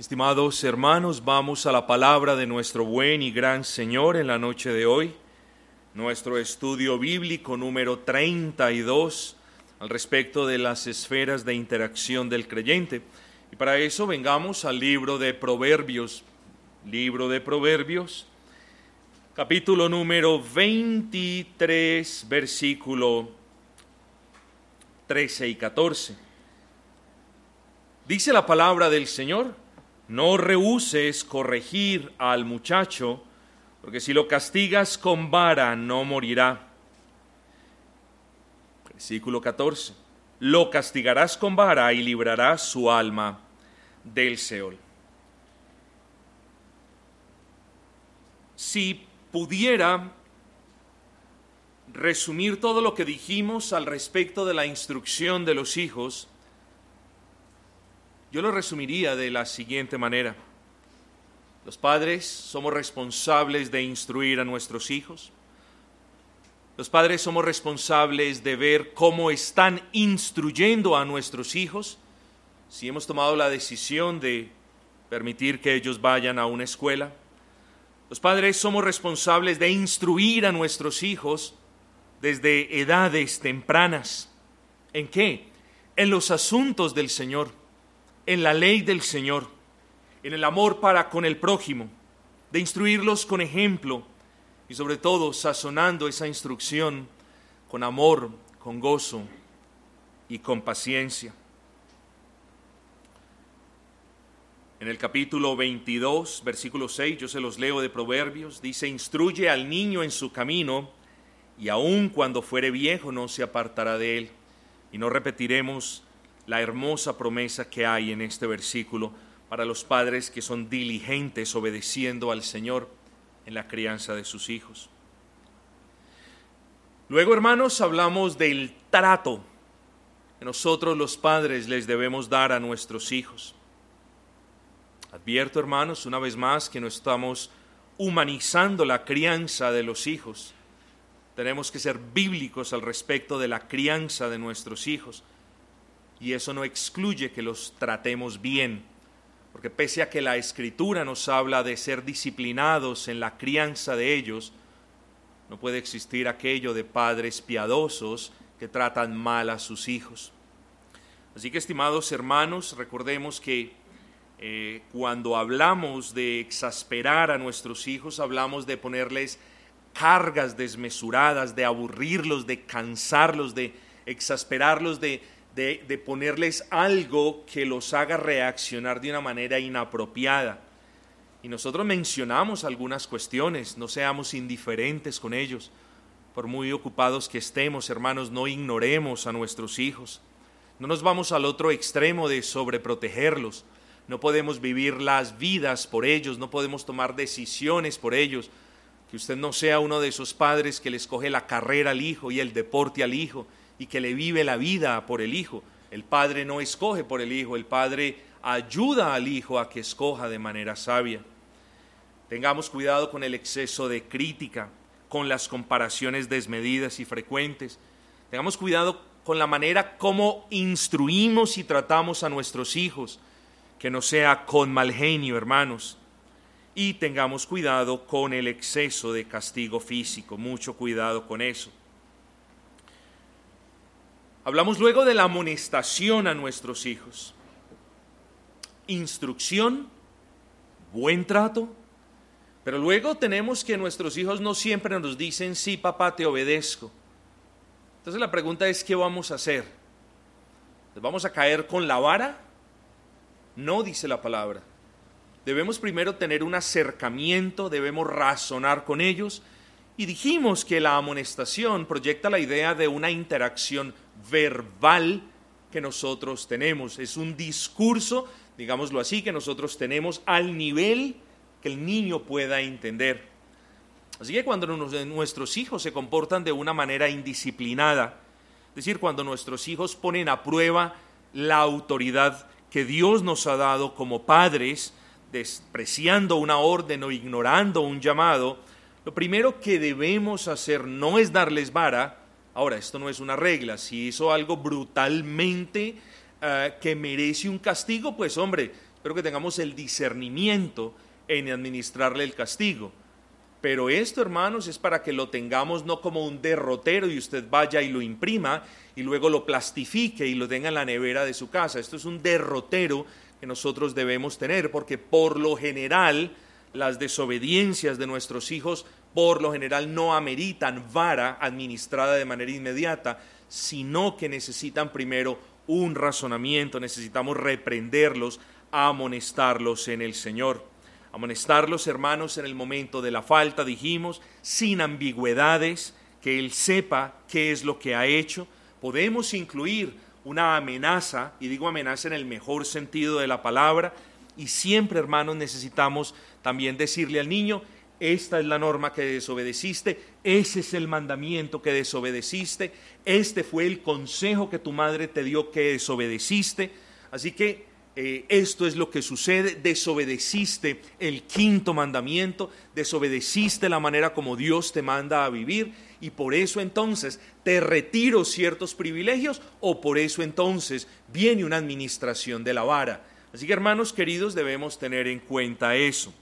Estimados hermanos, vamos a la palabra de nuestro buen y gran Señor en la noche de hoy, nuestro estudio bíblico número 32 al respecto de las esferas de interacción del creyente. Y para eso vengamos al libro de Proverbios, libro de Proverbios, capítulo número 23, versículo 13 y 14. Dice la palabra del Señor, no rehuses corregir al muchacho, porque si lo castigas con vara no morirá. Versículo 14. Lo castigarás con vara y librarás su alma del Seol. Si pudiera resumir todo lo que dijimos al respecto de la instrucción de los hijos, yo lo resumiría de la siguiente manera. Los padres somos responsables de instruir a nuestros hijos. Los padres somos responsables de ver cómo están instruyendo a nuestros hijos. Si hemos tomado la decisión de permitir que ellos vayan a una escuela. Los padres somos responsables de instruir a nuestros hijos desde edades tempranas. ¿En qué? En los asuntos del Señor en la ley del Señor, en el amor para con el prójimo, de instruirlos con ejemplo y sobre todo sazonando esa instrucción con amor, con gozo y con paciencia. En el capítulo 22, versículo 6, yo se los leo de Proverbios, dice, instruye al niño en su camino, y aun cuando fuere viejo no se apartará de él. Y no repetiremos la hermosa promesa que hay en este versículo para los padres que son diligentes obedeciendo al Señor en la crianza de sus hijos. Luego, hermanos, hablamos del trato que nosotros los padres les debemos dar a nuestros hijos. Advierto, hermanos, una vez más que no estamos humanizando la crianza de los hijos. Tenemos que ser bíblicos al respecto de la crianza de nuestros hijos y eso no excluye que los tratemos bien, porque pese a que la escritura nos habla de ser disciplinados en la crianza de ellos, no puede existir aquello de padres piadosos que tratan mal a sus hijos. Así que, estimados hermanos, recordemos que eh, cuando hablamos de exasperar a nuestros hijos, hablamos de ponerles cargas desmesuradas, de aburrirlos, de cansarlos, de exasperarlos, de de, ponerles algo que los haga reaccionar de una manera inapropiada. Y nosotros mencionamos algunas cuestiones, no seamos indiferentes con ellos. Por muy ocupados que estemos, hermanos, no ignoremos a nuestros hijos. No nos vamos al otro extremo de sobreprotegerlos. No podemos vivir las vidas por ellos, no podemos tomar decisiones por ellos. Que usted no sea uno de esos padres que les coge la carrera al hijo y el deporte al hijo y que le vive la vida por el Hijo. El Padre no escoge por el Hijo, el Padre ayuda al Hijo a que escoja de manera sabia. Tengamos cuidado con el exceso de crítica, con las comparaciones desmedidas y frecuentes. Tengamos cuidado con la manera como instruimos y tratamos a nuestros hijos, que no sea con mal genio, hermanos. Y tengamos cuidado con el exceso de castigo físico, mucho cuidado con eso. Hablamos luego de la amonestación a nuestros hijos. Instrucción, buen trato, pero luego tenemos que nuestros hijos no siempre nos dicen, sí, papá, te obedezco. Entonces la pregunta es, ¿qué vamos a hacer? ¿Les vamos a caer con la vara? No, dice la palabra. Debemos primero tener un acercamiento, debemos razonar con ellos. Y dijimos que la amonestación proyecta la idea de una interacción verbal que nosotros tenemos. Es un discurso, digámoslo así, que nosotros tenemos al nivel que el niño pueda entender. Así que cuando nuestros hijos se comportan de una manera indisciplinada, es decir, cuando nuestros hijos ponen a prueba la autoridad que Dios nos ha dado como padres, despreciando una orden o ignorando un llamado, lo primero que debemos hacer no es darles vara, Ahora, esto no es una regla. Si hizo algo brutalmente eh, que merece un castigo, pues hombre, Espero que tengamos el discernimiento en administrarle el castigo. Pero esto, hermanos, es para que lo tengamos no como un derrotero y usted vaya y lo imprima y luego lo plastifique y lo tenga en la nevera de su casa. Esto es un derrotero que nosotros debemos tener, porque por lo general las desobediencias de nuestros hijos, por lo general no ameritan vara administrada de manera inmediata, sino que necesitan primero un razonamiento, necesitamos reprenderlos, amonestarlos en el Señor amonestarlos hermanos en el momento de la falta, dijimos, sin ambigüedades, que Él sepa qué es lo que ha hecho. Podemos incluir una amenaza, y digo amenaza en el mejor sentido de la palabra, y siempre hermanos necesitamos también decirle al niño, esta es la norma que desobedeciste, ese es el mandamiento que desobedeciste, este fue el consejo que tu madre te dio que desobedeciste. Así que eh, esto es lo que sucede, desobedeciste el quinto mandamiento, desobedeciste la manera como Dios te manda a vivir y por eso entonces te retiro ciertos privilegios o por eso entonces viene una administración de la vara. Así que hermanos queridos debemos tener en cuenta eso.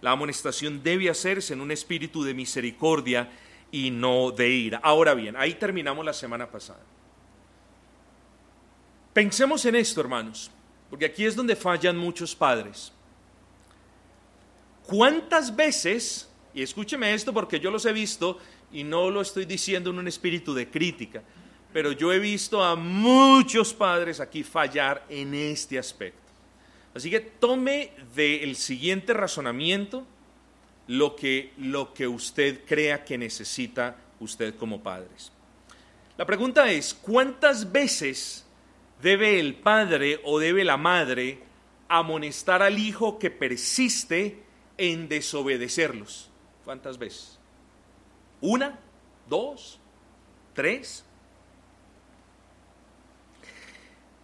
La amonestación debe hacerse en un espíritu de misericordia y no de ira. Ahora bien, ahí terminamos la semana pasada. Pensemos en esto, hermanos. Porque aquí es donde fallan muchos padres. ¿Cuántas veces, y escúcheme esto porque yo los he visto y no lo estoy diciendo en un espíritu de crítica, pero yo he visto a muchos padres aquí fallar en este aspecto. Así que tome del siguiente razonamiento lo que, lo que usted crea que necesita usted como padres. La pregunta es, ¿cuántas veces debe el padre o debe la madre amonestar al hijo que persiste en desobedecerlos. ¿Cuántas veces? ¿Una? ¿Dos? ¿Tres?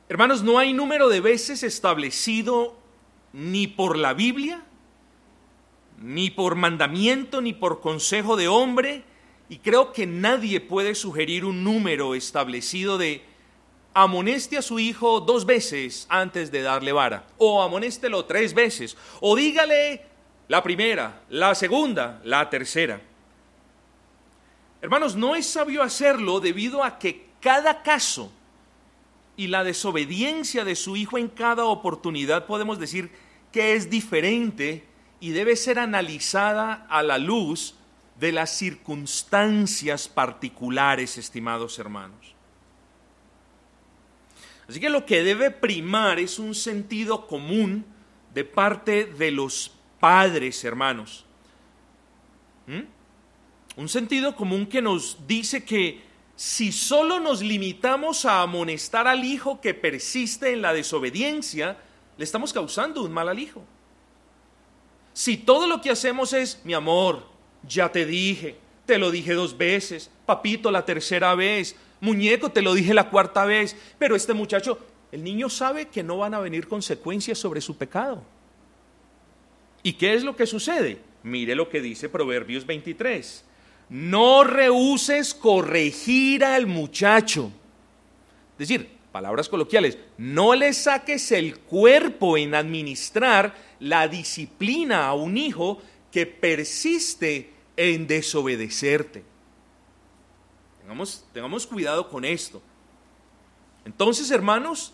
Hermanos, no hay número de veces establecido ni por la Biblia, ni por mandamiento, ni por consejo de hombre, y creo que nadie puede sugerir un número establecido de amoneste a su hijo dos veces antes de darle vara, o amonéstelo tres veces, o dígale la primera, la segunda, la tercera. Hermanos, no es sabio hacerlo debido a que cada caso y la desobediencia de su hijo en cada oportunidad podemos decir que es diferente y debe ser analizada a la luz de las circunstancias particulares, estimados hermanos. Así que lo que debe primar es un sentido común de parte de los padres, hermanos. ¿Mm? Un sentido común que nos dice que si solo nos limitamos a amonestar al hijo que persiste en la desobediencia, le estamos causando un mal al hijo. Si todo lo que hacemos es, mi amor, ya te dije, te lo dije dos veces, papito la tercera vez, muñeco, te lo dije la cuarta vez, pero este muchacho, el niño sabe que no van a venir consecuencias sobre su pecado. ¿Y qué es lo que sucede? Mire lo que dice Proverbios 23. No rehuses corregir al muchacho. Es decir, palabras coloquiales, no le saques el cuerpo en administrar la disciplina a un hijo que persiste en desobedecerte. Tengamos, cuidado con esto. Entonces, hermanos,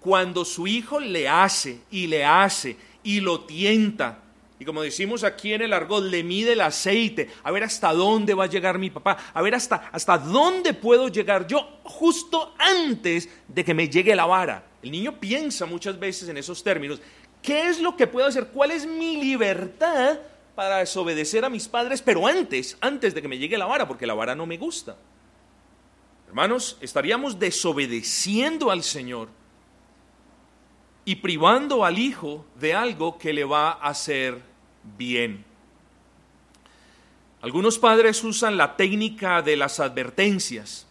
cuando su hijo le hace y le hace y lo tienta, y como decimos aquí en el argot, le mide el aceite, a ver hasta dónde va a llegar mi papá, a ver hasta, hasta dónde puedo llegar yo justo antes de que me llegue la vara. El niño piensa muchas veces en esos términos. ¿Qué es lo que puedo hacer? ¿Cuál es mi libertad para desobedecer a mis padres? Pero antes, antes de que me llegue la vara, porque la vara no me gusta. Hermanos, estaríamos desobedeciendo al Señor y privando al Hijo de algo que le va a hacer bien. Algunos padres usan la técnica de las advertencias.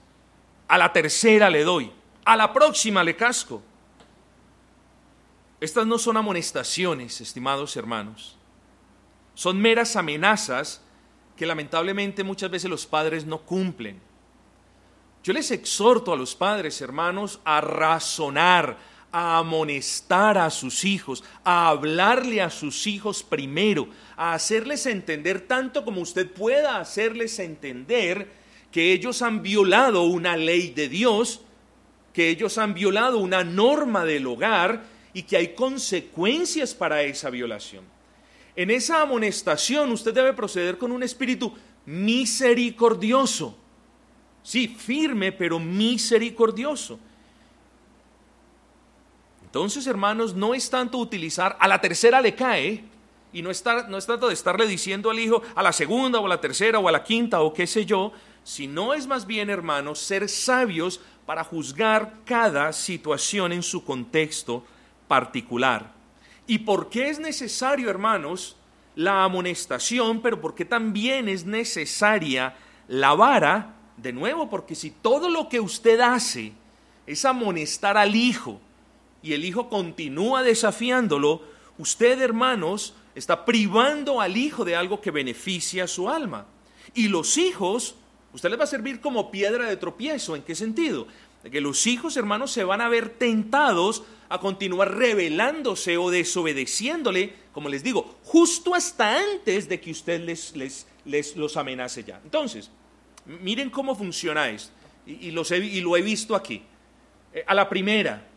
A la tercera le doy, a la próxima le casco. Estas no son amonestaciones, estimados hermanos. Son meras amenazas que lamentablemente muchas veces los padres no cumplen. Yo les exhorto a los padres, hermanos, a razonar, a amonestar a sus hijos, a hablarle a sus hijos primero, a hacerles entender tanto como usted pueda hacerles entender que ellos han violado una ley de Dios, que ellos han violado una norma del hogar y que hay consecuencias para esa violación. En esa amonestación usted debe proceder con un espíritu misericordioso. Sí, firme, pero misericordioso. Entonces, hermanos, no es tanto utilizar a la tercera le cae, y no, no es tanto de estarle diciendo al hijo a la segunda o a la tercera o a la quinta o qué sé yo, sino es más bien, hermanos, ser sabios para juzgar cada situación en su contexto particular. ¿Y por qué es necesario, hermanos, la amonestación, pero por qué también es necesaria la vara? De nuevo, porque si todo lo que usted hace es amonestar al hijo, y el hijo continúa desafiándolo, usted, hermanos, está privando al hijo de algo que beneficia a su alma. Y los hijos, usted les va a servir como piedra de tropiezo. ¿En qué sentido? Que los hijos, hermanos, se van a ver tentados a continuar rebelándose o desobedeciéndole, como les digo, justo hasta antes de que usted les, les, los amenace ya. Entonces, miren cómo funciona esto. Y, los y lo he visto aquí. Eh, a la primera,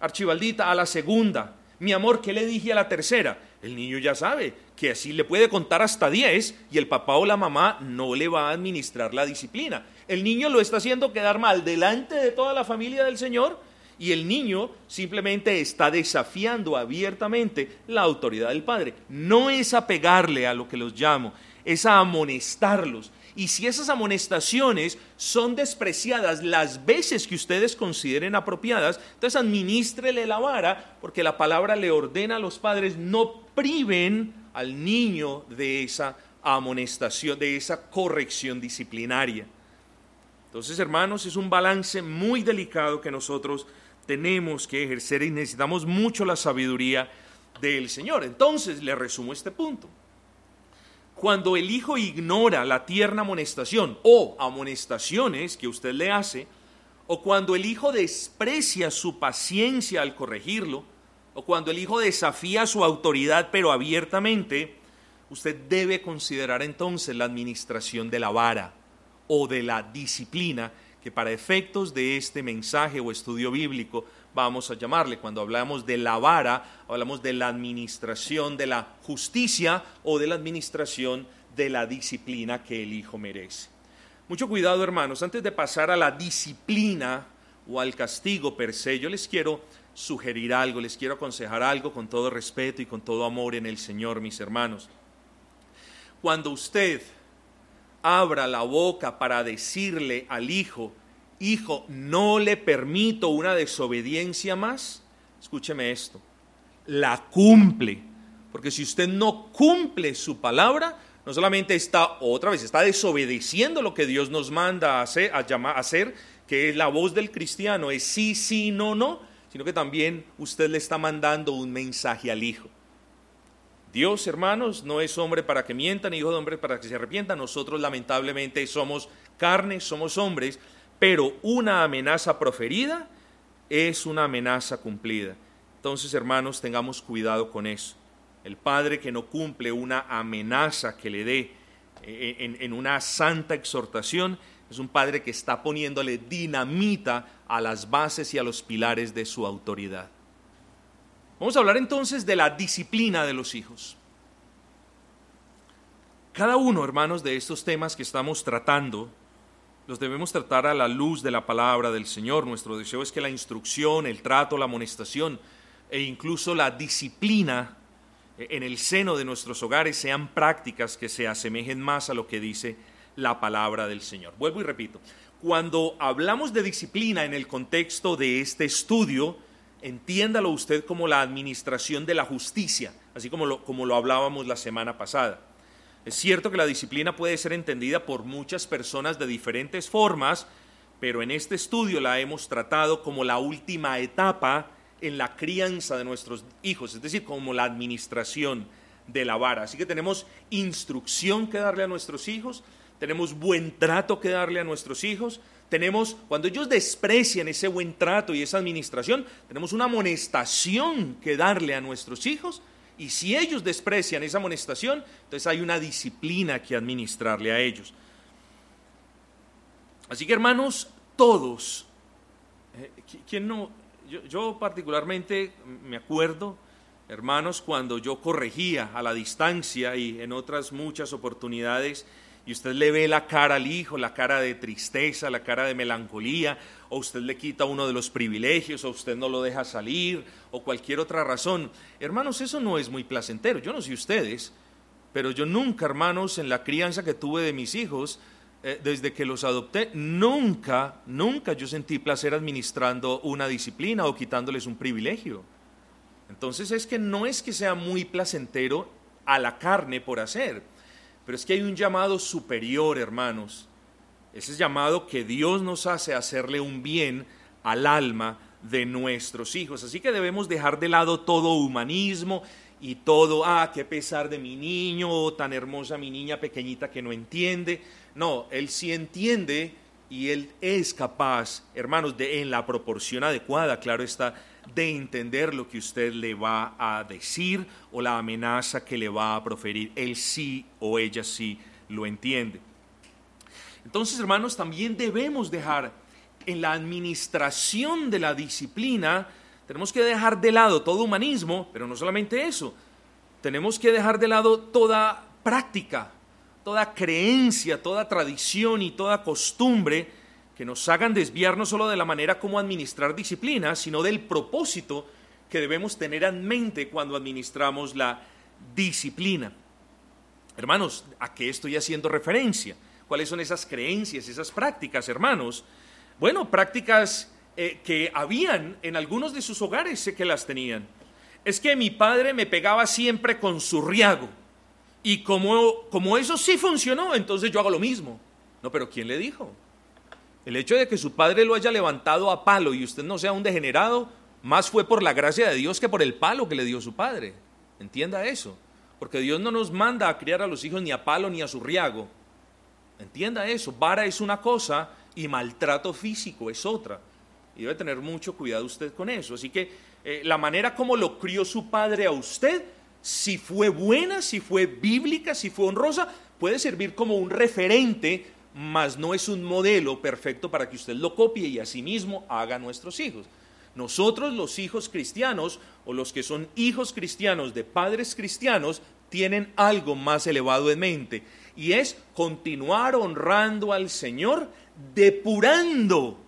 archivaldita, a la segunda. Mi amor, ¿qué le dije a la tercera? El niño ya sabe que así le puede contar hasta 10 y el papá o la mamá no le va a administrar la disciplina. El niño lo está haciendo quedar mal delante de toda la familia del Señor y el niño simplemente está desafiando abiertamente la autoridad del padre. No es apegarle a lo que los llamo, es a amonestarlos, y si esas amonestaciones son despreciadas las veces que ustedes consideren apropiadas, entonces administrele la vara, porque la palabra le ordena a los padres no priven al niño de esa amonestación, de esa corrección disciplinaria. Entonces, hermanos, es un balance muy delicado que nosotros tenemos que ejercer y necesitamos mucho la sabiduría del Señor. Entonces, le resumo este punto cuando el hijo ignora la tierna amonestación o amonestaciones que usted le hace, o cuando el hijo desprecia su paciencia al corregirlo, o cuando el hijo desafía su autoridad pero abiertamente, usted debe considerar entonces la administración de la vara o de la disciplina que para efectos de este mensaje o estudio bíblico vamos a llamarle. Cuando hablamos de la vara, hablamos de la administración de la justicia o de la administración de la disciplina que el hijo merece. Mucho cuidado, hermanos, antes de pasar a la disciplina o al castigo per se, yo les quiero sugerir algo, les quiero aconsejar algo con todo respeto y con todo amor en el Señor, mis hermanos. Cuando usted abra la boca para decirle al hijo, hijo, no le permito una desobediencia más, escúcheme esto, la cumple. Porque si usted no cumple su palabra, no solamente está otra vez, está desobedeciendo lo que Dios nos manda a hacer, a hacer, que es la voz del cristiano, es sí, sí, no, no, sino que también usted le está mandando un mensaje al Hijo. Dios, hermanos, no es hombre para que mienta, ni hijo de hombre para que se arrepienta. Nosotros lamentablemente somos carne, somos hombres, pero una amenaza proferida es una amenaza cumplida. Entonces, hermanos, tengamos cuidado con eso. El padre que no cumple una amenaza que le dé eh, en, en, una santa exhortación es un padre que está poniéndole dinamita a las bases y a los pilares de su autoridad. Vamos a hablar entonces de la disciplina de los hijos. Cada uno, hermanos, de estos temas que estamos tratando los debemos tratar a la luz de la palabra del Señor. Nuestro deseo es que la instrucción, el trato, la amonestación e incluso la disciplina en el seno de nuestros hogares sean prácticas que se asemejen más a lo que dice la palabra del Señor. Vuelvo y repito, cuando hablamos de disciplina en el contexto de este estudio, entiéndalo usted como la administración de la justicia, así como lo, como lo hablábamos la semana pasada. Es cierto que la disciplina puede ser entendida por muchas personas de diferentes formas, pero en este estudio la hemos tratado como la última etapa en la crianza de nuestros hijos, es decir, como la administración de la vara. Así que tenemos instrucción que darle a nuestros hijos, tenemos buen trato que darle a nuestros hijos, tenemos, cuando ellos desprecian ese buen trato y esa administración, tenemos una amonestación que darle a nuestros hijos. Y si ellos desprecian esa amonestación, entonces hay una disciplina que administrarle a ellos. Así que hermanos, todos, eh, ¿quién no? yo particularmente me acuerdo, hermanos, cuando yo corregía a la distancia y en otras muchas oportunidades, y usted le ve la cara al hijo, la cara de tristeza, la cara de melancolía, o usted le quita uno de los privilegios, o usted no lo deja salir, o cualquier otra razón. Hermanos, eso no es muy placentero. Yo no sé ustedes, pero yo nunca, hermanos, en la crianza que tuve de mis hijos, eh, desde que los adopté, nunca, nunca yo sentí placer administrando una disciplina o quitándoles un privilegio. Entonces es que no es que sea muy placentero a la carne por hacer pero es que hay un llamado superior, hermanos. Ese llamado que Dios nos hace hacerle un bien al alma de nuestros hijos. Así que debemos dejar de lado todo humanismo y todo, ah, qué pesar de mi niño, tan hermosa mi niña pequeñita que no entiende. No, él sí entiende y él es capaz, hermanos, de en la proporción adecuada, claro está, de entender lo que usted le va a decir o la amenaza que le va a proferir. Él sí o ella sí lo entiende. Entonces, hermanos, también debemos dejar en la administración de la disciplina, tenemos que dejar de lado todo humanismo, pero no solamente eso, tenemos que dejar de lado toda práctica, toda creencia, toda tradición y toda costumbre que nos hagan desviar no solo de la manera como administrar disciplina, sino del propósito que debemos tener en mente cuando administramos la disciplina. Hermanos, ¿a qué estoy haciendo referencia? ¿Cuáles son esas creencias, esas prácticas, hermanos? Bueno, prácticas eh, que habían en algunos de sus hogares, sé que las tenían. Es que mi padre me pegaba siempre con su riago. Y como, como eso sí funcionó, entonces yo hago lo mismo. No, pero ¿quién le dijo? El hecho de que su padre lo haya levantado a palo y usted no sea un degenerado, más fue por la gracia de Dios que por el palo que le dio su padre. Entienda eso. Porque Dios no nos manda a criar a los hijos ni a palo ni a su riago. Entienda eso. Vara es una cosa y maltrato físico es otra. Y debe tener mucho cuidado usted con eso. Así que eh, la manera como lo crió su padre a usted, si fue buena, si fue bíblica, si fue honrosa, puede servir como un referente mas no es un modelo perfecto para que usted lo copie y asimismo haga a nuestros hijos. Nosotros los hijos cristianos o los que son hijos cristianos de padres cristianos tienen algo más elevado en mente y es continuar honrando al Señor depurando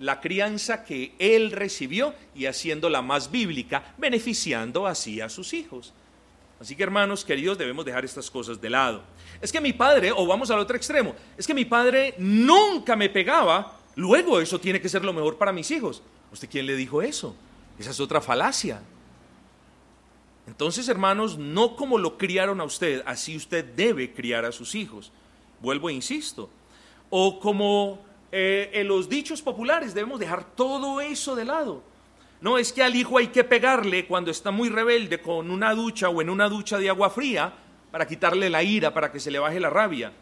la crianza que Él recibió y haciéndola más bíblica, beneficiando así a sus hijos. Así que hermanos queridos, debemos dejar estas cosas de lado. Es que mi padre, o vamos al otro extremo, es que mi padre nunca me pegaba, luego eso tiene que ser lo mejor para mis hijos. ¿Usted quién le dijo eso? Esa es otra falacia. Entonces, hermanos, no como lo criaron a usted, así usted debe criar a sus hijos. Vuelvo e insisto. O como eh, en los dichos populares, debemos dejar todo eso de lado. No es que al hijo hay que pegarle cuando está muy rebelde con una ducha o en una ducha de agua fría para quitarle la ira, para que se le baje la rabia.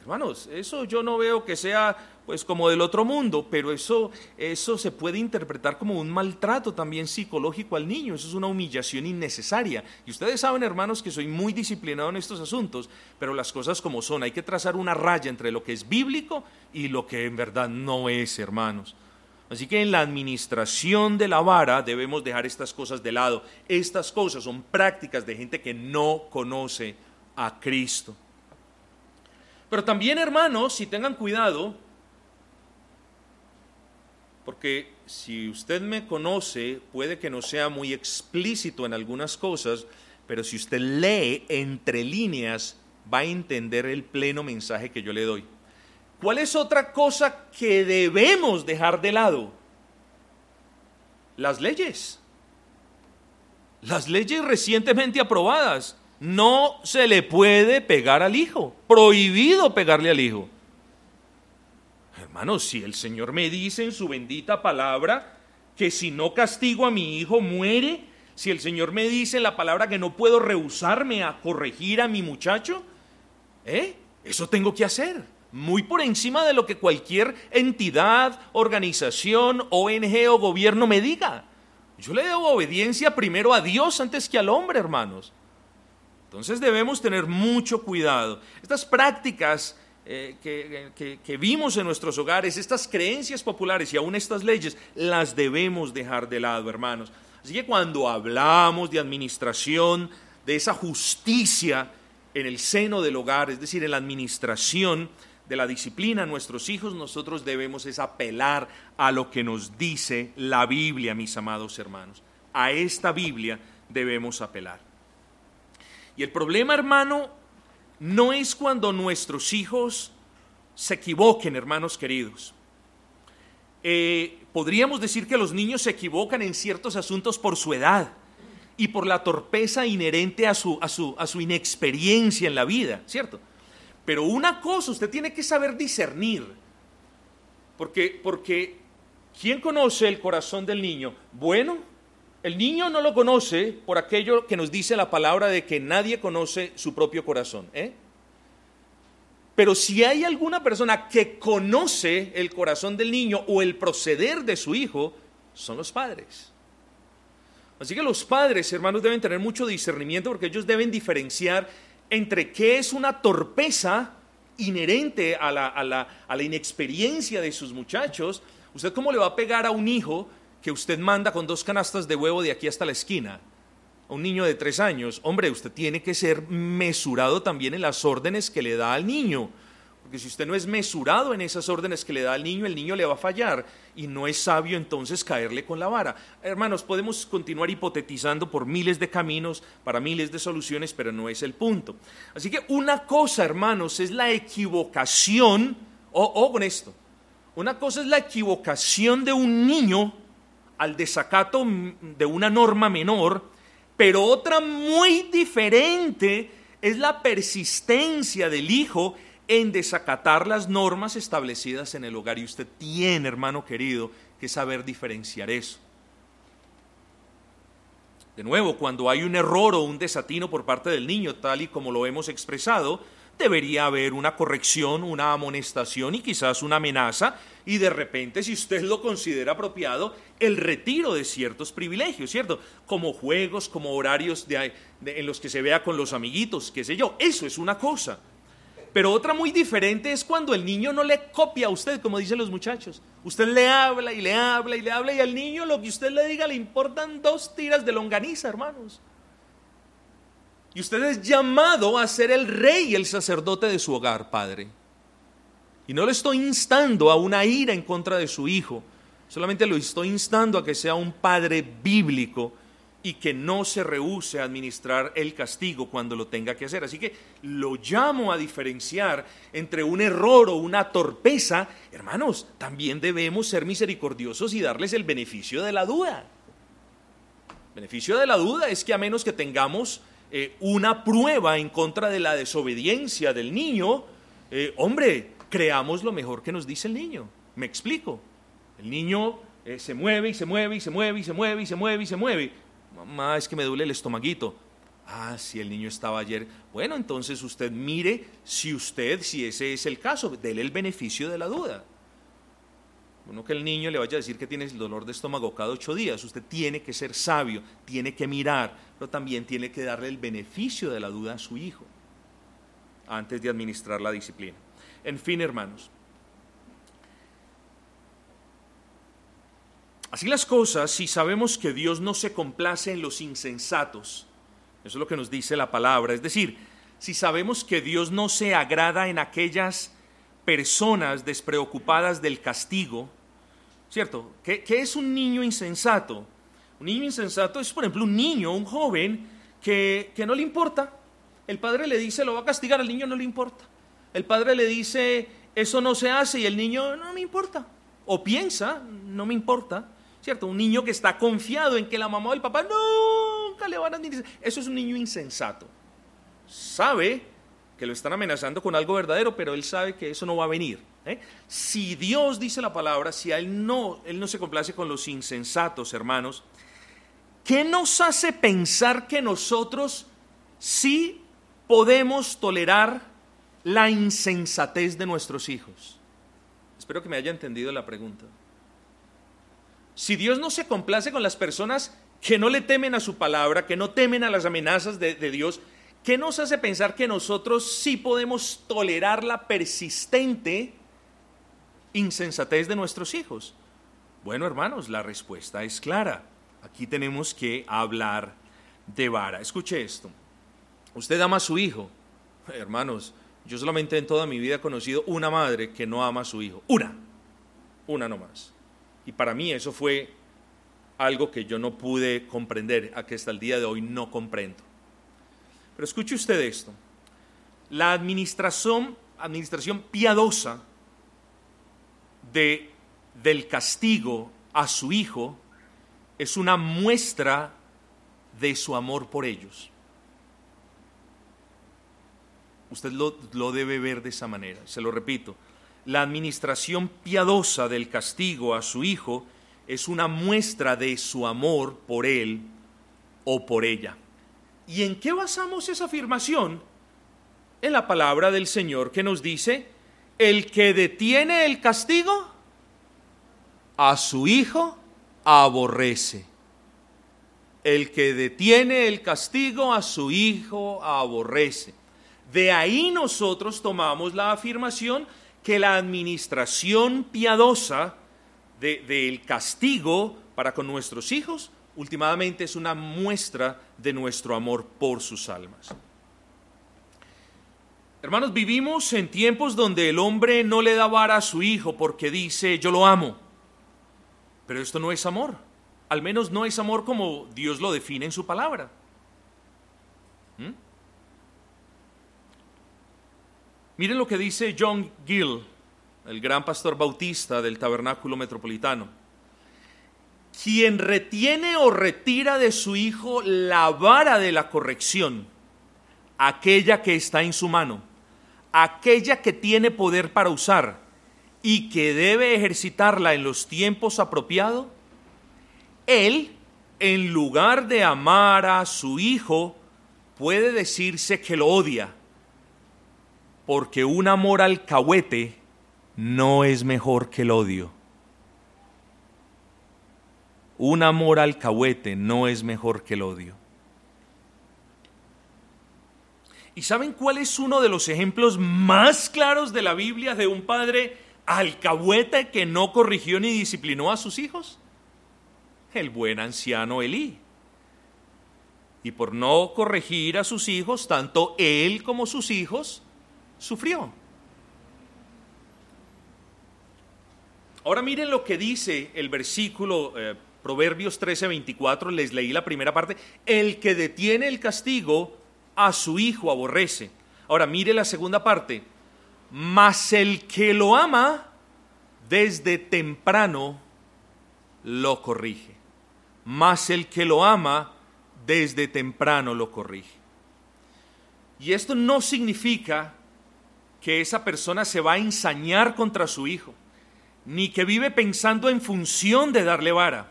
Hermanos, eso yo no veo que sea pues como del otro mundo, pero eso, eso se puede interpretar como un maltrato también psicológico al niño, eso es una humillación innecesaria. Y ustedes saben, hermanos, que soy muy disciplinado en estos asuntos, pero las cosas como son, hay que trazar una raya entre lo que es bíblico y lo que en verdad no es, hermanos. Así que en la administración de la vara debemos dejar estas cosas de lado. Estas cosas son prácticas de gente que no conoce a Cristo. Pero también, hermanos, si tengan cuidado, porque si usted me conoce, puede que no sea muy explícito en algunas cosas, pero si usted lee entre líneas, va a entender el pleno mensaje que yo le doy. ¿Cuál es otra cosa que debemos dejar de lado? Las leyes. Las leyes recientemente aprobadas. No se le puede pegar al hijo. Prohibido pegarle al hijo. Hermanos, si el Señor me dice en su bendita palabra que si no castigo a mi hijo muere, si el Señor me dice en la palabra que no puedo rehusarme a corregir a mi muchacho, ¿eh? Eso tengo que hacer, muy por encima de lo que cualquier entidad, organización, ONG o gobierno me diga. Yo le debo obediencia primero a Dios antes que al hombre, hermanos. Entonces debemos tener mucho cuidado. Estas prácticas eh, que, que, vimos en nuestros hogares, estas creencias populares y aún estas leyes, las debemos dejar de lado, hermanos. Así que cuando hablamos de administración, de esa justicia en el seno del hogar, es decir, en la administración de la disciplina a nuestros hijos, nosotros debemos es apelar a lo que nos dice la Biblia, mis amados hermanos. A esta Biblia debemos apelar. Y el problema, hermano, no es cuando nuestros hijos se equivoquen, hermanos queridos. Eh, podríamos decir que los niños se equivocan en ciertos asuntos por su edad y por la torpeza inherente a su, a su, a su inexperiencia en la vida, ¿cierto? Pero una cosa, usted tiene que saber discernir. Porque, porque, ¿quién conoce el corazón del niño? Bueno, el niño no lo conoce por aquello que nos dice la palabra de que nadie conoce su propio corazón. ¿eh? Pero si hay alguna persona que conoce el corazón del niño o el proceder de su hijo, son los padres. Así que los padres, hermanos, deben tener mucho discernimiento porque ellos deben diferenciar entre qué es una torpeza inherente a la, a la, inexperiencia de sus muchachos. ¿Usted cómo le va a pegar a un hijo que usted manda con dos canastas de huevo de aquí hasta la esquina? A un niño de tres años. Hombre, usted tiene que ser mesurado también en las órdenes que le da al niño. Porque si usted no es mesurado en esas órdenes que le da al niño, el niño le va a fallar y no es sabio entonces caerle con la vara. Hermanos, podemos continuar hipotetizando por miles de caminos, para miles de soluciones, pero no es el punto. Así que una cosa, hermanos, es la equivocación, o, o con esto, una cosa es la equivocación de un niño al desacato de una norma menor, pero otra muy diferente es la persistencia del hijo en desacatar las normas establecidas en el hogar. Y usted tiene, hermano querido, que saber diferenciar eso. De nuevo, cuando hay un error o un desatino por parte del niño, tal y como lo hemos expresado, debería haber una corrección, una amonestación y quizás una amenaza, y de repente, si usted lo considera apropiado, el retiro de ciertos privilegios, ¿cierto? Como juegos, como horarios en los que se vea con los amiguitos, qué sé yo, eso es una cosa. Pero otra muy diferente es cuando el niño no le copia a usted, como dicen los muchachos. Usted le habla y le habla y le habla y al niño lo que usted le diga le importan dos tiras de longaniza, hermanos. Y usted es llamado a ser el rey y el sacerdote de su hogar, Padre. Y no le estoy instando a una ira en contra de su hijo, solamente lo estoy instando a que sea un padre bíblico y que no se rehúse a administrar el castigo cuando lo tenga que hacer. Así que lo llamo a diferenciar entre un error o una torpeza. Hermanos, también debemos ser misericordiosos y darles el beneficio de la duda. beneficio de la duda es que a menos que tengamos eh, una prueba en contra de la desobediencia del niño, eh, hombre, creamos lo mejor que nos dice el niño. Me explico. El niño eh, se mueve y se mueve y se mueve y se mueve y se mueve y se mueve mamá, es que me duele el estomaguito. Ah, si el niño estaba ayer. Bueno, entonces usted mire si usted, si ese es el caso, dele el beneficio de la duda. Uno que el niño le vaya a decir que tiene el dolor de estómago cada ocho días. Usted tiene que ser sabio, tiene que mirar, pero también tiene que darle el beneficio de la duda a su hijo antes de administrar la disciplina. En fin, hermanos, Así las cosas, si sabemos que Dios no se complace en los insensatos, eso es lo que nos dice la palabra, es decir, si sabemos que Dios no se agrada en aquellas personas despreocupadas del castigo, ¿cierto? ¿Qué, es un niño insensato? Un niño insensato es, por ejemplo, un niño, un joven que, que no le importa. El padre le dice, lo va a castigar, al niño no le importa. El padre le dice, eso no se hace y el niño no me importa. O piensa, no me importa. ¿Cierto? Un niño que está confiado en que la mamá o el papá nunca le van a administrar. Eso es un niño insensato. Sabe que lo están amenazando con algo verdadero, pero él sabe que eso no va a venir. ¿eh? Si Dios dice la palabra, si a él no, él no se complace con los insensatos, hermanos, ¿qué nos hace pensar que nosotros sí podemos tolerar la insensatez de nuestros hijos? Espero que me haya entendido la pregunta. Si Dios no se complace con las personas que no le temen a su palabra, que no temen a las amenazas de, Dios, ¿qué nos hace pensar que nosotros sí podemos tolerar la persistente insensatez de nuestros hijos? Bueno, hermanos, la respuesta es clara. Aquí tenemos que hablar de vara. Escuche esto. Usted ama a su hijo. Hermanos, yo solamente en toda mi vida he conocido una madre que no ama a su hijo. Una. Una nomás. Y para mí eso fue algo que yo no pude comprender, a que hasta el día de hoy no comprendo. Pero escuche usted esto. La administración, administración piadosa de, del castigo a su hijo es una muestra de su amor por ellos. Usted lo, lo, debe ver de esa manera. Se lo repito, la administración piadosa del castigo a su hijo es una muestra de su amor por él o por ella. ¿Y en qué basamos esa afirmación? En la palabra del Señor que nos dice, el que detiene el castigo a su hijo aborrece. El que detiene el castigo a su hijo aborrece. De ahí nosotros tomamos la afirmación que la administración piadosa del castigo para con nuestros hijos últimamente es una muestra de nuestro amor por sus almas. Hermanos, vivimos en tiempos donde el hombre no le da vara a su hijo porque dice yo lo amo. Pero esto no es amor. Al menos no es amor como Dios lo define en su palabra. Miren lo que dice John Gill, el gran pastor bautista del tabernáculo metropolitano. Quien retiene o retira de su hijo la vara de la corrección, aquella que está en su mano, aquella que tiene poder para usar y que debe ejercitarla en los tiempos apropiados, él, en lugar de amar a su hijo, puede decirse que lo odia, porque un amor alcahuete no es mejor que el odio. Un amor alcahuete no es mejor que el odio. ¿Y saben cuál es uno de los ejemplos más claros de la Biblia de un padre alcahuete que no corrigió ni disciplinó a sus hijos? El buen anciano Elí. Y por no corregir a sus hijos, tanto él como sus hijos sufrió. Ahora miren lo que dice el versículo eh, Proverbios 13, 24, les leí la primera parte, el que detiene el castigo a su hijo aborrece. Ahora mire la segunda parte. Mas el que lo ama desde temprano lo corrige. Mas el que lo ama desde temprano lo corrige. Y esto no significa que esa persona se va a ensañar contra su hijo, ni que vive pensando en función de darle vara.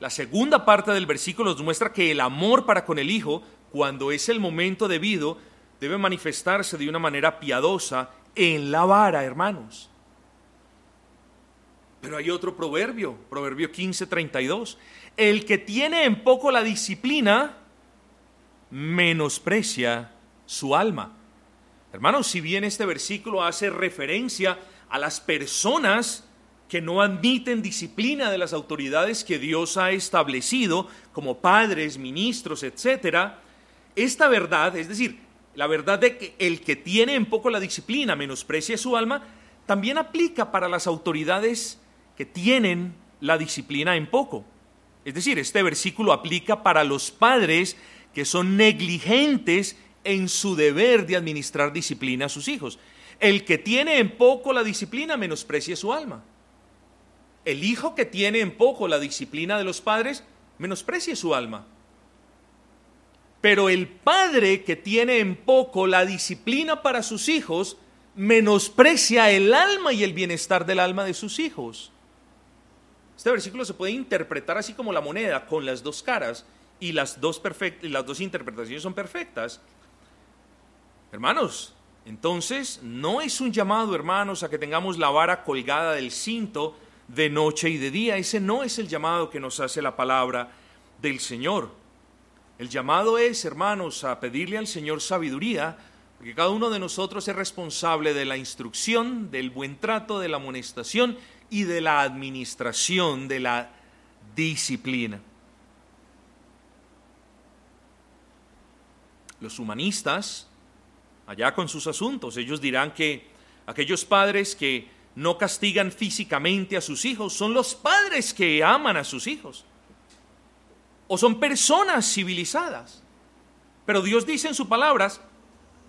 La segunda parte del versículo nos muestra que el amor para con el hijo cuando es el momento debido, debe manifestarse de una manera piadosa en la vara, hermanos. Pero hay otro proverbio, proverbio 15, 32. El que tiene en poco la disciplina, menosprecia su alma. Hermanos, si bien este versículo hace referencia a las personas que no admiten disciplina de las autoridades que Dios ha establecido como padres, ministros, etcétera, esta verdad, es decir, la verdad de que el que tiene en poco la disciplina menosprecia su alma, también aplica para las autoridades que tienen la disciplina en poco. Es decir, este versículo aplica para los padres que son negligentes en su deber de administrar disciplina a sus hijos. El que tiene en poco la disciplina menosprecia su alma. El hijo que tiene en poco la disciplina de los padres menosprecia su alma. Pero el padre que tiene en poco la disciplina para sus hijos, menosprecia el alma y el bienestar del alma de sus hijos. Este versículo se puede interpretar así como la moneda, con las dos caras, y las dos, las dos interpretaciones son perfectas. Hermanos, Entonces, no es un llamado, hermanos, a que tengamos la vara colgada del cinto de noche y de día. Ese no es el llamado que nos hace la palabra del Señor. El llamado es, hermanos, a pedirle al Señor sabiduría, porque cada uno de nosotros es responsable de la instrucción, del buen trato, de la amonestación y de la administración de la disciplina. Los humanistas, allá con sus asuntos, ellos dirán que aquellos padres que no castigan físicamente a sus hijos son los padres que aman a sus hijos. O son personas civilizadas. Pero Dios dice en sus palabras,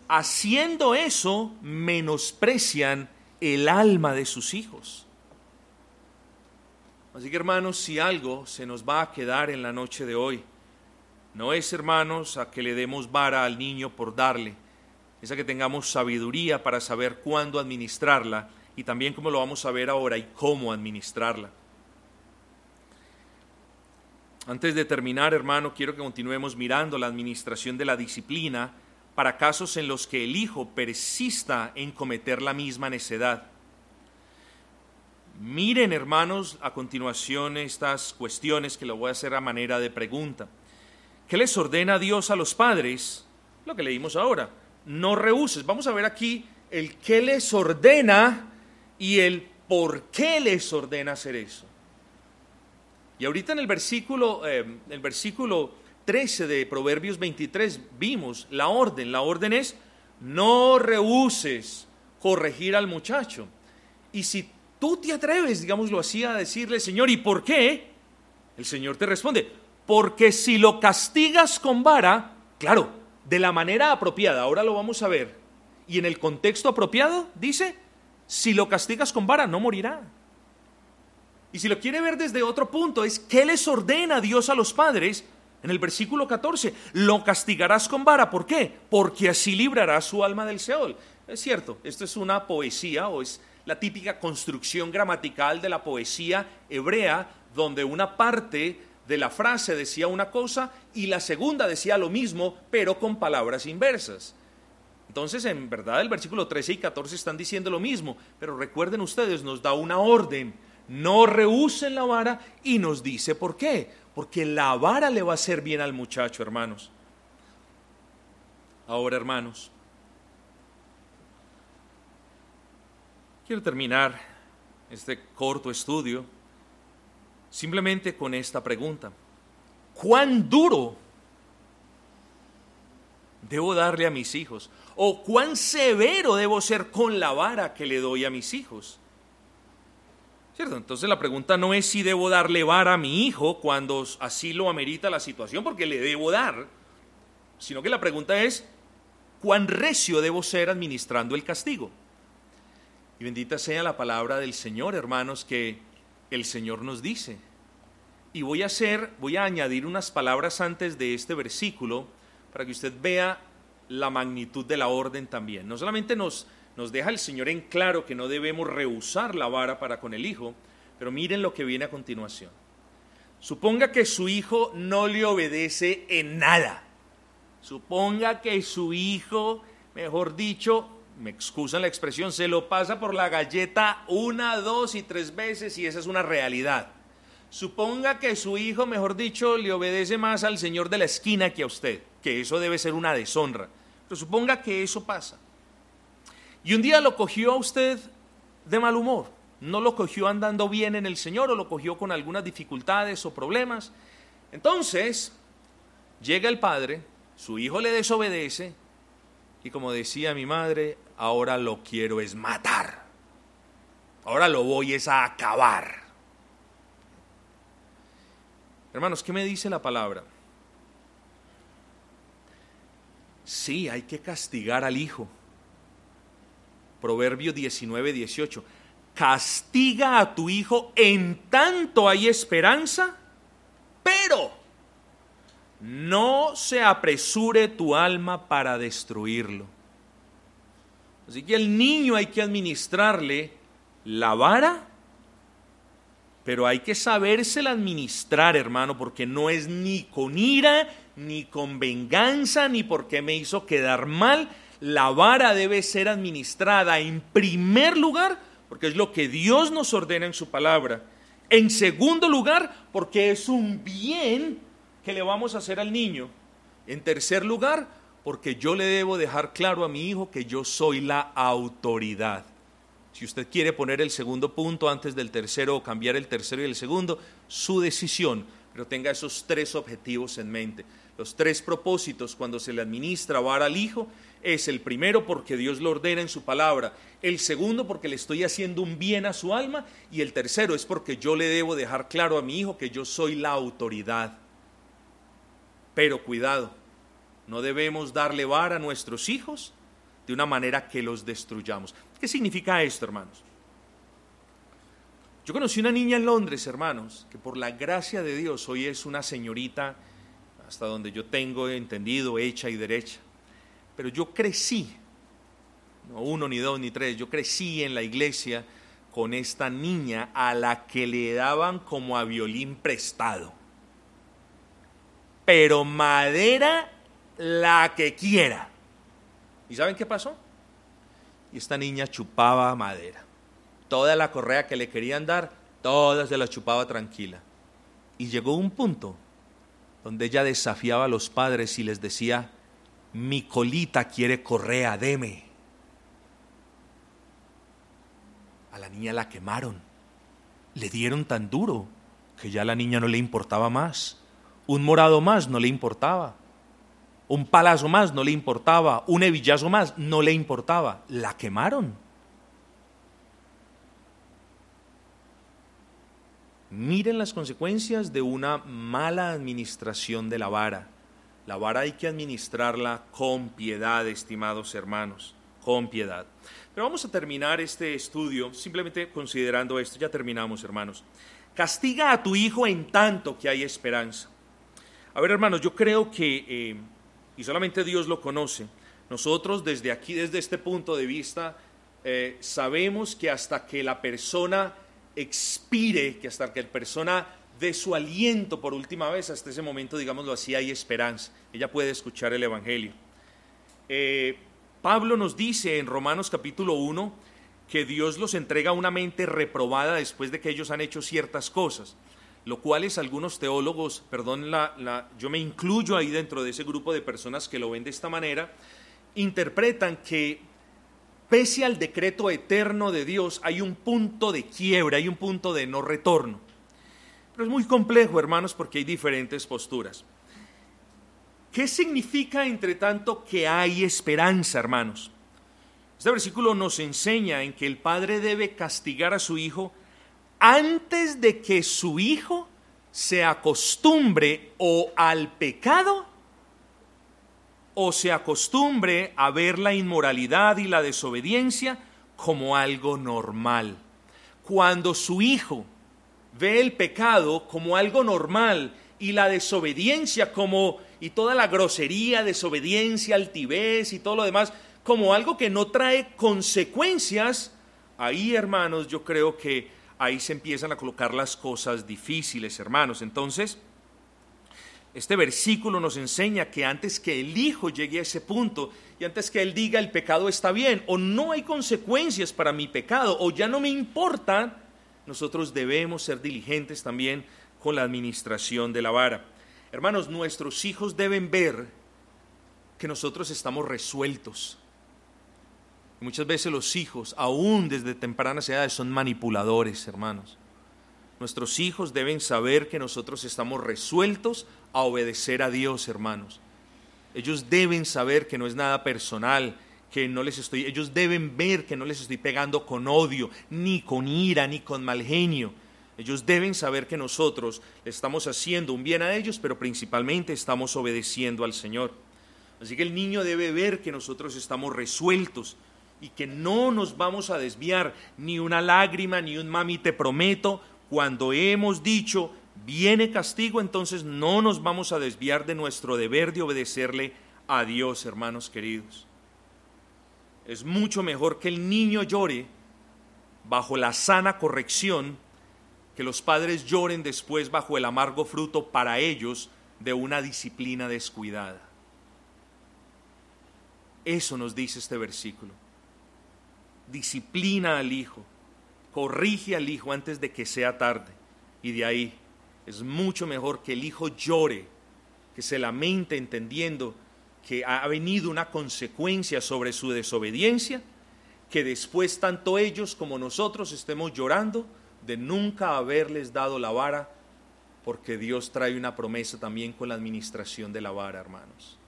haciendo eso menosprecian el alma de sus hijos. Así que hermanos, si algo se nos va a quedar en la noche de hoy, no es, hermanos, a que le demos vara al niño por darle, es a que tengamos sabiduría para saber cuándo administrarla y también cómo lo vamos a ver ahora y cómo administrarla. Antes de terminar, hermano, quiero que continuemos mirando la administración de la disciplina para casos en los que el hijo persista en cometer la misma necedad. Miren, hermanos, a continuación estas cuestiones que lo voy a hacer a manera de pregunta. ¿Qué les ordena Dios a los padres? Lo que leímos ahora. No rehuses. Vamos a ver aquí el qué les ordena y el por qué les ordena hacer eso. Y ahorita en el versículo, eh, el versículo 13 de Proverbios 23 vimos la orden. La orden es, no rehuses corregir al muchacho. Y si tú te atreves, digámoslo así, a decirle, Señor, ¿y por qué? El Señor te responde, porque si lo castigas con vara, claro, de la manera apropiada, ahora lo vamos a ver, y en el contexto apropiado, dice, si lo castigas con vara, no morirá. Y si lo quiere ver desde otro punto, es ¿qué les ordena Dios a los padres? En el versículo 14, lo castigarás con vara. ¿Por qué? Porque así librará su alma del Seol. Es cierto, esto es una poesía o es la típica construcción gramatical de la poesía hebrea, donde una parte de la frase decía una cosa y la segunda decía lo mismo, pero con palabras inversas. Entonces, en verdad, el versículo 13 y 14 están diciendo lo mismo, pero recuerden ustedes, nos da una orden, no rehúsen la vara y nos dice por qué, porque la vara le va a hacer bien al muchacho, hermanos. Ahora, hermanos, quiero terminar este corto estudio simplemente con esta pregunta. ¿Cuán duro debo darle a mis hijos? ¿O cuán severo debo ser con la vara que le doy a mis hijos? ¿Cierto? Entonces la pregunta no es si debo darle vara a mi hijo cuando así lo amerita la situación, porque le debo dar, sino que la pregunta es cuán recio debo ser administrando el castigo. Y bendita sea la palabra del Señor, hermanos, que el Señor nos dice. Y voy a hacer, voy a añadir unas palabras antes de este versículo para que usted vea la magnitud de la orden también. No solamente nos, nos deja el Señor en claro que no debemos rehusar la vara para con el Hijo, pero miren lo que viene a continuación. Suponga que su hijo no le obedece en nada. Suponga que su hijo, mejor dicho, me excusan la expresión, se lo pasa por la galleta una, dos y tres veces y esa es una realidad. Suponga que su hijo, mejor dicho, le obedece más al señor de la esquina que a usted, que eso debe ser una deshonra. Pero suponga que eso pasa. Y un día lo cogió a usted de mal humor. No lo cogió andando bien en el Señor o lo cogió con algunas dificultades o problemas. Entonces, llega el padre, su hijo le desobedece y como decía mi madre, ahora lo quiero es matar. Ahora lo voy es a acabar. Hermanos, ¿qué me dice la palabra? Sí, hay que castigar al hijo. Proverbio 19, 18. Castiga a tu hijo en tanto hay esperanza, pero no se apresure tu alma para destruirlo. Así que al niño hay que administrarle la vara, pero hay que sabérsela administrar, hermano, porque no es ni con ira, ni con venganza, ni porque me hizo quedar mal. la vara debe ser administrada en primer lugar porque es lo que Dios nos ordena en su palabra. En segundo lugar, porque es un bien que le vamos a hacer al niño. En tercer lugar, porque yo le debo dejar claro a mi hijo que yo soy la autoridad. Si usted quiere poner el segundo punto antes del tercero o cambiar el tercero y el segundo, su decisión, pero tenga esos tres objetivos en mente. Los tres propósitos cuando se le administra vara al hijo es el primero porque Dios lo ordena en su palabra, el segundo porque le estoy haciendo un bien a su alma y el tercero es porque yo le debo dejar claro a mi hijo que yo soy la autoridad. Pero cuidado, no debemos darle vara a nuestros hijos de una manera que los destruyamos. ¿Qué significa esto, hermanos? Yo conocí una niña en Londres, hermanos, que por la gracia de Dios hoy es una señorita, hasta donde yo tengo entendido, hecha y derecha. Pero yo crecí, no uno, ni dos, ni tres, yo crecí en la iglesia con esta niña a la que le daban como a violín prestado. Pero madera la que quiera. ¿Y saben qué pasó? Y esta niña chupaba madera. Toda la correa que le querían dar, toda se la chupaba tranquila. Y llegó un punto donde ella desafiaba a los padres y les decía, mi colita quiere correa, deme. A la niña la quemaron, le dieron tan duro que ya a la niña no le importaba más. Un morado más no le importaba. Un palazo más no le importaba. Un hebillazo más no le importaba. La quemaron. Miren las consecuencias de una mala administración de la vara. La vara hay que administrarla con piedad, estimados hermanos, con piedad. Pero vamos a terminar este estudio simplemente considerando esto. Ya terminamos, hermanos. Castiga a tu hijo en tanto que hay esperanza. A ver, hermanos, yo creo que, eh, y solamente Dios lo conoce, nosotros desde aquí, desde este punto de vista, eh, sabemos que hasta que la persona expire, que hasta que la persona dé su aliento por última vez, hasta ese momento, digámoslo así, hay esperanza. Ella puede escuchar el Evangelio. Eh, Pablo nos dice en Romanos capítulo 1 que Dios los entrega una mente reprobada después de que ellos han hecho ciertas cosas lo cual es algunos teólogos, perdón, yo me incluyo ahí dentro de ese grupo de personas que lo ven de esta manera, interpretan que pese al decreto eterno de Dios hay un punto de quiebra, hay un punto de no retorno. Pero es muy complejo, hermanos, porque hay diferentes posturas. ¿Qué significa, entre tanto, que hay esperanza, hermanos? Este versículo nos enseña en que el padre debe castigar a su hijo antes de que su hijo se acostumbre o al pecado o se acostumbre a ver la inmoralidad y la desobediencia como algo normal. Cuando su hijo ve el pecado como algo normal y la desobediencia como y toda la grosería, desobediencia, altivez y todo lo demás como algo que no trae consecuencias, ahí hermanos yo creo que ahí se empiezan a colocar las cosas difíciles, hermanos. Entonces, este versículo nos enseña que antes que el Hijo llegue a ese punto y antes que Él diga el pecado está bien o no hay consecuencias para mi pecado o ya no me importa, nosotros debemos ser diligentes también con la administración de la vara. Hermanos, nuestros hijos deben ver que nosotros estamos resueltos, Muchas veces los hijos, aún desde tempranas edades, son manipuladores, hermanos. Nuestros hijos deben saber que nosotros estamos resueltos a obedecer a Dios, hermanos. Ellos deben saber que no es nada personal, que no les estoy, ellos deben ver que no les estoy pegando con odio, ni con ira, ni con mal genio. Ellos deben saber que nosotros estamos haciendo un bien a ellos, pero principalmente estamos obedeciendo al Señor. Así que el niño debe ver que nosotros estamos resueltos, y que no nos vamos a desviar ni una lágrima ni un mami te prometo. Cuando hemos dicho viene castigo, entonces no nos vamos a desviar de nuestro deber de obedecerle a Dios, hermanos queridos. Es mucho mejor que el niño llore bajo la sana corrección que los padres lloren después bajo el amargo fruto para ellos de una disciplina descuidada. Eso nos dice este versículo. Disciplina al hijo, corrige al hijo antes de que sea tarde. Y de ahí es mucho mejor que el hijo llore, que se lamente entendiendo que ha venido una consecuencia sobre su desobediencia, que después tanto ellos como nosotros estemos llorando de nunca haberles dado la vara, porque Dios trae una promesa también con la administración de la vara, hermanos.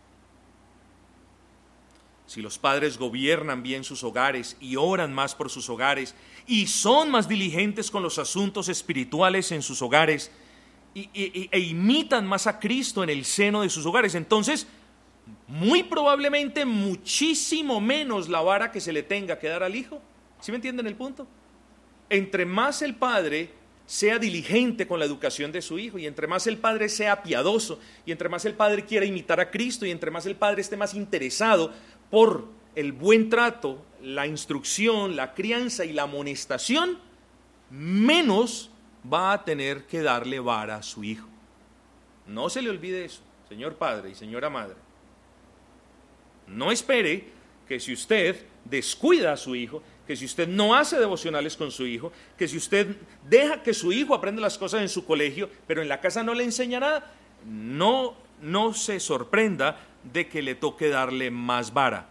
Si los padres gobiernan bien sus hogares y oran más por sus hogares y son más diligentes con los asuntos espirituales en sus hogares e imitan más a Cristo en el seno de sus hogares, entonces muy probablemente muchísimo menos la vara que se le tenga que dar al hijo. ¿Sí me entienden el punto? Entre más el padre sea diligente con la educación de su hijo y entre más el padre sea piadoso y entre más el padre quiera imitar a Cristo y entre más el padre esté más interesado por el buen trato, la instrucción, la crianza y la amonestación, menos va a tener que darle vara a su hijo. No se le olvide eso, señor padre y señora madre. No espere que si usted descuida a su hijo, que si usted no hace devocionales con su hijo, que si usted deja que su hijo aprenda las cosas en su colegio, pero en la casa no le enseña nada, no, no se sorprenda de que le toque darle más vara.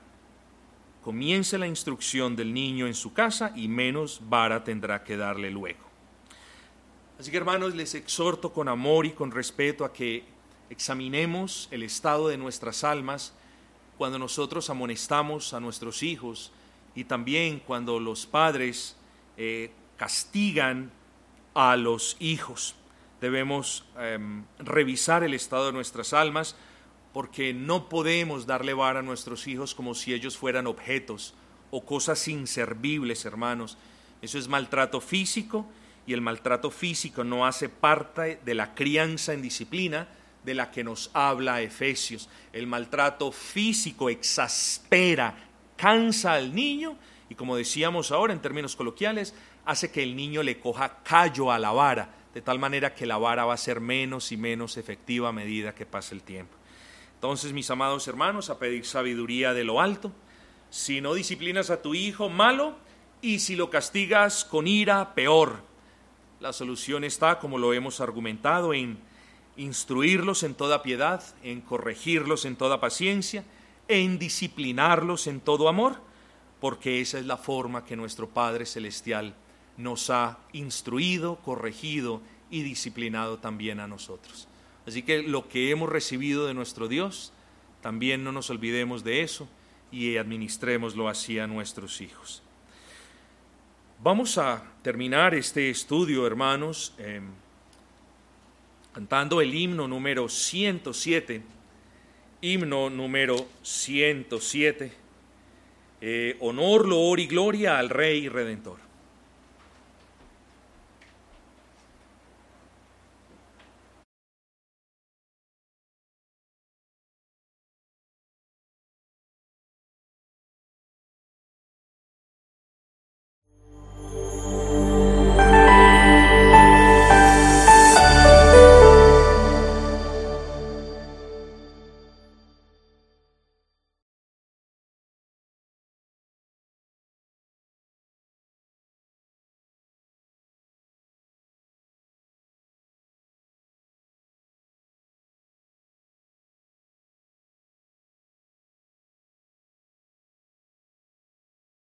Comience la instrucción del niño en su casa y menos vara tendrá que darle luego. Así que hermanos, les exhorto con amor y con respeto a que examinemos el estado de nuestras almas cuando nosotros amonestamos a nuestros hijos y también cuando los padres eh, castigan a los hijos. Debemos em, revisar el estado de nuestras almas porque no podemos darle vara a nuestros hijos como si ellos fueran objetos o cosas inservibles, hermanos. Eso es maltrato físico y el maltrato físico no hace parte de la crianza en disciplina de la que nos habla Efesios. El maltrato físico exaspera, cansa al niño y como decíamos ahora en términos coloquiales, hace que el niño le coja callo a la vara, de tal manera que la vara va a ser menos y menos efectiva a medida que pase el tiempo. Entonces, mis amados hermanos, a pedir sabiduría de lo alto. Si no disciplinas a tu hijo, malo, y si lo castigas con ira, peor. La solución está, como lo hemos argumentado, en instruirlos en toda piedad, en corregirlos en toda paciencia, en disciplinarlos en todo amor, porque esa es la forma que nuestro Padre Celestial nos ha instruido, corregido y disciplinado también a nosotros. Así que lo que hemos recibido de nuestro Dios, también no nos olvidemos de eso y administrémoslo así a nuestros hijos. Vamos a terminar este estudio, hermanos, em, cantando el himno número 107, himno número 107, eh, honor, loor y gloria al Rey Redentor.